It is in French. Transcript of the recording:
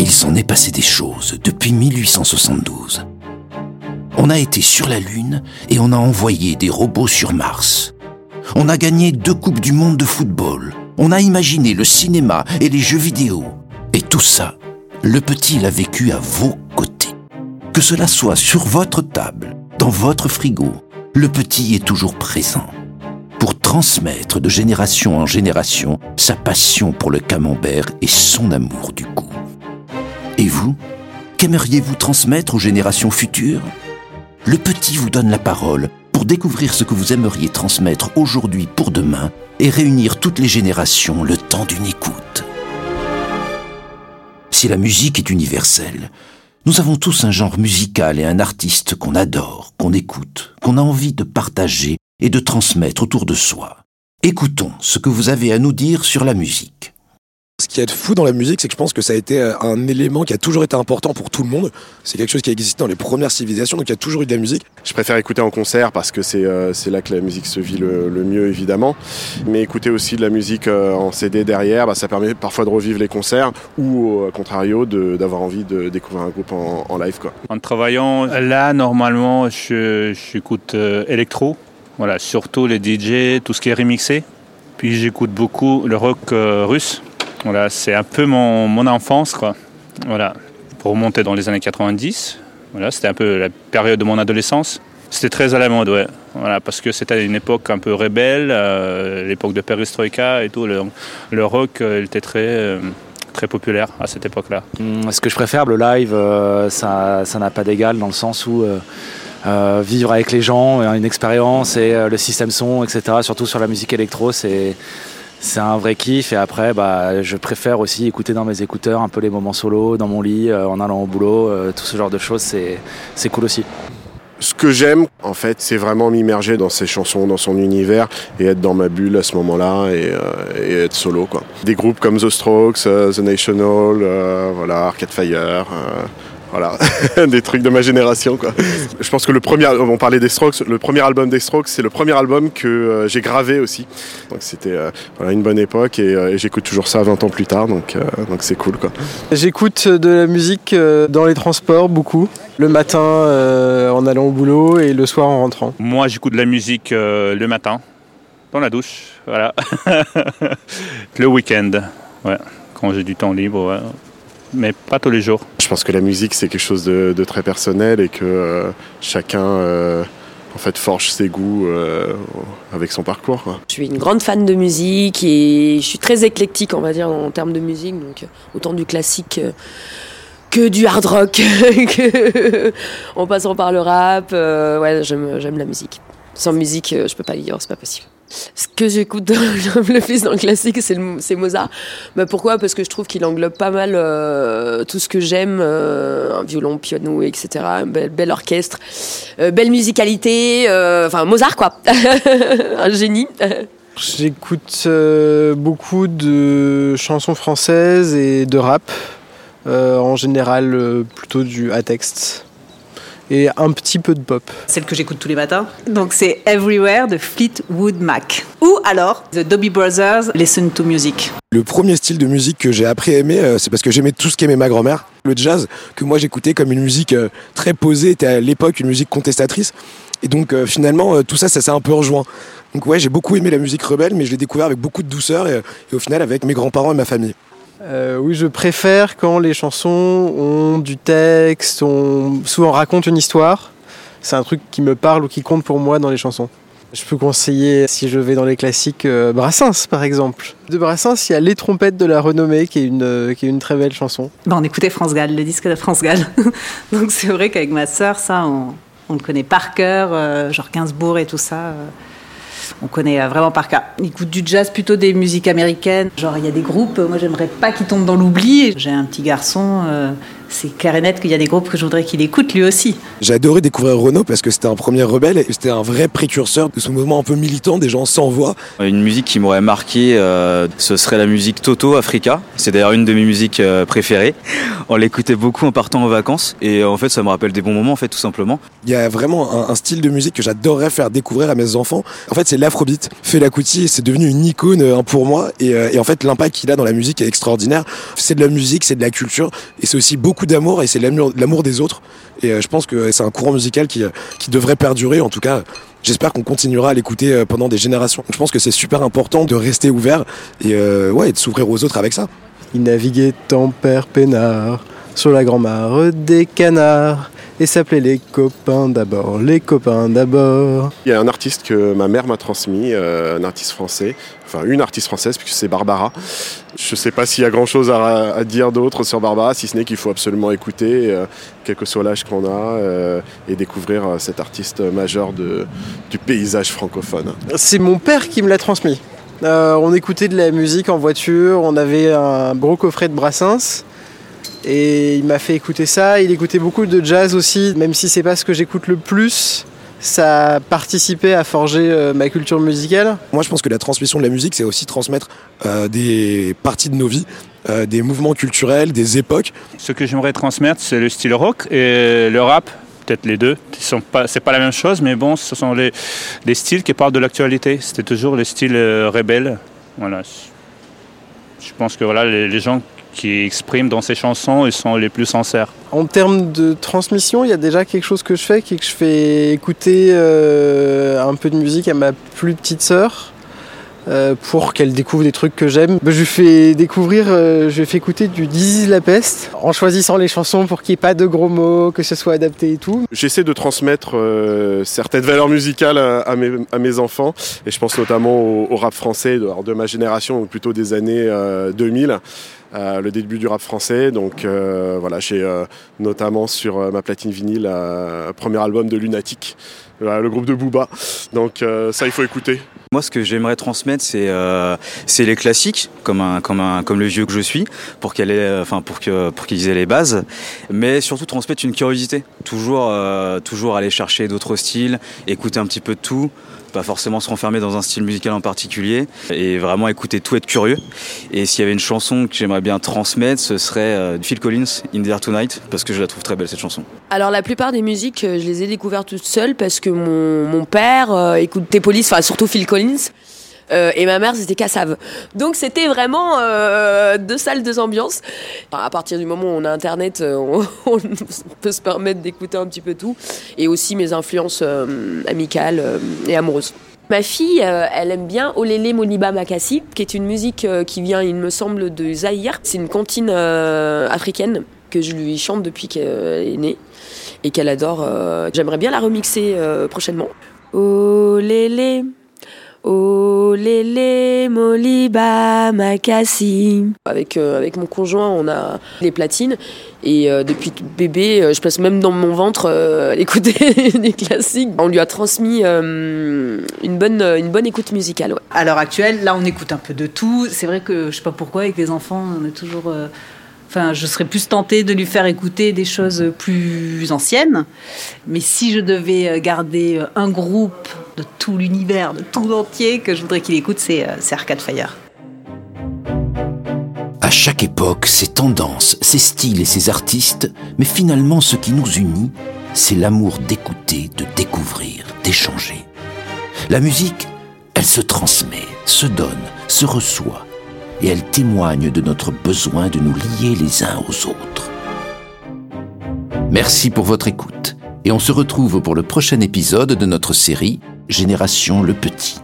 Il s'en est passé des choses depuis 1872. On a été sur la Lune et on a envoyé des robots sur Mars. On a gagné deux Coupes du Monde de football. On a imaginé le cinéma et les jeux vidéo. Et tout ça, le petit l'a vécu à vos côtés. Que cela soit sur votre table, dans votre frigo, le petit est toujours présent pour transmettre de génération en génération sa passion pour le camembert et son amour du goût. Et vous, qu'aimeriez-vous transmettre aux générations futures? Le petit vous donne la parole pour découvrir ce que vous aimeriez transmettre aujourd'hui pour demain et réunir toutes les générations le temps d'une écoute. Si la musique est universelle, nous avons tous un genre musical et un artiste qu'on adore, qu'on écoute, qu'on a envie de partager et de transmettre autour de soi. Écoutons ce que vous avez à nous dire sur la musique. Ce qui est fou dans la musique, c'est que je pense que ça a été euh, un élément qui a toujours été important pour tout le monde. C'est quelque chose qui a existé dans les premières civilisations, donc il y a toujours eu de la musique. Je préfère écouter en concert parce que c'est euh, là que la musique se vit le, mieux, évidemment. Mais écouter aussi de la musique euh, en CD derrière, bah, ça permet parfois de revivre les concerts ou, au contrario, d'avoir envie de découvrir un groupe en, live. Quoi. En travaillant là, normalement, j'écoute électro. Voilà, surtout les DJ, tout ce qui est remixé. Puis j'écoute beaucoup le rock russe voilà, c'est un peu mon, mon, enfance, quoi. Voilà, pour remonter dans les années 90. Voilà, c'était un peu la période de mon adolescence. C'était très à la mode, ouais. Voilà, parce que c'était une époque un peu rebelle, euh, l'époque de Perestroïka et tout. Le, rock, euh, était très, euh, très populaire à cette époque-là. Hum, ce que je préfère, le live, ça n'a pas d'égal dans le sens où vivre avec les gens, une expérience et le système son, etc. Surtout sur la musique électro, c'est c'est un vrai kiff et après bah, je préfère aussi écouter dans mes écouteurs un peu les moments solo dans mon lit euh, en allant au boulot euh, tout ce genre de choses c'est cool aussi ce que j'aime, en fait, c'est vraiment m'immerger dans ses chansons, dans son univers et être dans ma bulle à ce moment-là et, euh, être solo. Quoi. Des groupes comme The Strokes, The National, voilà, Arcade Fire, voilà, des trucs de ma génération quoi. Je pense que le premier, on parlait des Strokes, le premier album des Strokes, c'est le premier album que euh, j'ai gravé aussi. Donc c'était euh, une bonne époque euh, et, j'écoute toujours ça 20 ans plus tard, donc donc c'est cool quoi. J'écoute de la musique dans les transports beaucoup, le matin en allant au boulot et le soir en rentrant. Moi j'écoute de la musique le matin, dans la douche, voilà. le week-end, ouais, quand j'ai du temps libre, mais pas tous les jours. Je pense que la musique c'est quelque chose de, très personnel et que euh, chacun euh, en fait forge ses goûts euh, avec son parcours. Je suis une grande fan de musique et je suis très éclectique on va dire en termes de musique, donc autant du classique que du hard rock, en passant par le rap. ouais, j'aime la musique. Sans musique, je peux pas vivre, c'est pas possible. Ce que j'écoute le plus dans le classique, c'est Mozart. Mais pourquoi? Parce que je trouve qu'il englobe pas mal euh, tout ce que j'aime, euh, un violon, piano, etc. Un bel, orchestre, euh, belle musicalité, enfin Mozart quoi, un génie. J'écoute beaucoup de chansons françaises et de rap, en général plutôt du à texte et un petit peu de pop. Celle que j'écoute tous les matins. Donc c'est Everywhere de Fleetwood Mac. Ou alors The Dobie Brothers, Listen to Music. Le premier style de musique que j'ai appris à aimer, euh, c'est parce que j'aimais tout ce qu'aimait ma grand-mère. Le jazz, que moi j'écoutais comme une musique euh, très posée, était à l'époque une musique contestatrice. Et donc euh, finalement, tout ça, ça s'est un peu rejoint. Donc ouais, j'ai beaucoup aimé la musique rebelle, mais je l'ai découvert avec beaucoup de douceur et au final avec mes grands-parents et ma famille. Euh, oui, je préfère quand les chansons ont du texte, on souvent racontent une histoire. C'est un truc qui me parle ou qui compte pour moi dans les chansons. Je peux conseiller, si je vais dans les classiques, euh, Brassens par exemple. De Brassens, il y a Les Trompettes de la Renommée, qui est une, euh, qui est une très belle chanson. on écoutait France Gall, le disque de France Gall. Donc c'est vrai qu'avec ma sœur, ça, on, le connaît par cœur, genre Gainsbourg et tout ça on connaît euh, vraiment par cas. Il écoute du jazz, plutôt des musiques américaines. Genre, il y a des groupes, moi j'aimerais pas qu'ils tombent dans l'oubli. J'ai un petit garçon, euh, c'est clair et net qu'il y a des groupes que je voudrais qu'il écoute lui aussi. J'ai adoré découvrir Renault parce que c'était un premier rebelle et c'était un vrai précurseur de ce mouvement un peu militant des gens sans voix. Une musique qui m'aurait marqué, euh, ce serait la musique Toto Africa. C'est d'ailleurs une de mes musiques euh, préférées. On l'écoutait beaucoup en partant en vacances et en fait ça me rappelle des bons moments en fait tout simplement. Il y a vraiment un, un style de musique que j'adorerais faire découvrir à mes enfants. En fait c'est l'afrobeat. Fela Kuti c'est devenu une icône euh, pour moi et, euh, et en fait l'impact qu'il a dans la musique est extraordinaire. C'est de la musique, c'est de la culture et c'est aussi beaucoup d'amour et c'est l'amour des autres. Et euh, je pense que c'est un courant musical qui, euh, qui devrait perdurer. En tout cas, j'espère qu'on continuera à l'écouter euh, pendant des générations. Je pense que c'est super important de rester ouvert et, euh, ouais, et de s'ouvrir aux autres avec ça. Il naviguait en père peinard sur la grand-mare des canards et s'appelait les copains d'abord, les copains d'abord. Il y a un artiste que ma mère m'a transmis, euh, un artiste français, enfin une artiste française, puisque c'est Barbara. Je ne sais pas s'il y a grand chose à, dire d'autre sur Barbara, si ce n'est qu'il faut absolument écouter, euh, quel que soit l'âge qu'on a, euh, et découvrir euh, cet artiste majeur du paysage francophone. C'est mon père qui me l'a transmis. On écoutait de la musique en voiture, on avait un gros coffret de Brassens. Et il m'a fait écouter ça. Il écoutait beaucoup de jazz aussi, même si c'est pas ce que j'écoute le plus. Ça a participé à forger euh, ma culture musicale? Moi, je pense que la transmission de la musique, c'est aussi transmettre euh, des parties de nos vies, euh, des mouvements culturels, des époques. Ce que j'aimerais transmettre, c'est le style rock et le rap. Peut-être les deux. Sont pas, c'est pas la même chose, mais bon, ce sont les, les styles qui parlent de l'actualité. C'était toujours le style euh, rebelle. Voilà. Je pense que voilà, les, les gens qui expriment dans ces chansons, ils sont les plus sincères. En termes de transmission, il y a déjà quelque chose que je fais, qui est que je fais écouter euh, un peu de musique à ma plus petite sœur. Euh, pour qu'elle découvre des trucs que j'aime. Je lui fais découvrir, euh, je lui fais écouter du Dizzy la peste, en choisissant les chansons pour qu'il n'y ait pas de gros mots, que ce soit adapté et tout. J'essaie de transmettre euh, certaines valeurs musicales à, mes, enfants, et je pense notamment au, rap français de, ma génération, ou plutôt des années euh, 2000. Euh, le début du rap français. Donc voilà, j'ai notamment sur ma platine vinyle premier album de Lunatic, le groupe de Booba. Donc ça, il faut écouter. Moi, ce que j'aimerais transmettre, c'est euh, c'est les classiques, comme un comme un comme le vieux que je suis, pour qu'elle ait, enfin pour que pour qu'ils aient les bases, mais surtout transmettre une curiosité. Toujours euh, toujours aller chercher d'autres styles, écouter un petit peu de tout, forcément se renfermer dans un style musical en particulier, et vraiment écouter tout, être curieux. Et s'il y avait une chanson que j'aimerais bien transmettre, ce serait euh, Phil Collins, In the Air Tonight, parce que je la trouve très belle cette chanson. Alors la plupart des musiques, euh, je les ai découvertes toutes seules parce que mon, père euh, écoutait Police, enfin surtout Phil Collins. Euh, et ma mère c'était Cassave. Donc c'était vraiment euh, deux salles, deux ambiances. À partir du moment où on a internet, euh, on, peut se permettre d'écouter un petit peu tout. Et aussi mes influences euh, amicales euh, et amoureuses. Ma fille, euh, elle aime bien Olele Moliba Makassi, qui est une musique qui vient, il me semble, de Zaïre. C'est une cantine euh, africaine que je lui chante depuis qu'elle est née et qu'elle adore. J'aimerais bien la remixer prochainement. Olele, olele Moliba Makassi. Avec, euh, avec mon conjoint, on a les platines et euh, depuis bébé, euh, je passe même dans mon ventre euh, à écouter des classiques. On lui a transmis euh, une, bonne, une bonne écoute musicale. ouais. À l'heure actuelle, là, on écoute un peu de tout. C'est vrai que je sais pas pourquoi, avec les enfants, on est toujours. Enfin, je serais plus tentée de lui faire écouter des choses plus anciennes. Mais si je devais euh, garder euh, un groupe de tout l'univers, de tout entier, que je voudrais qu'il écoute, c'est euh, c'est Arcade Fire. À chaque époque, ses tendances, ses styles et ses artistes, mais finalement ce qui nous unit, c'est l'amour d'écouter, de découvrir, d'échanger. La musique, elle se transmet, se donne, se reçoit, et elle témoigne de notre besoin de nous lier les uns aux autres. Merci pour votre écoute, et on se retrouve pour le prochain épisode de notre série Génération Le Petit.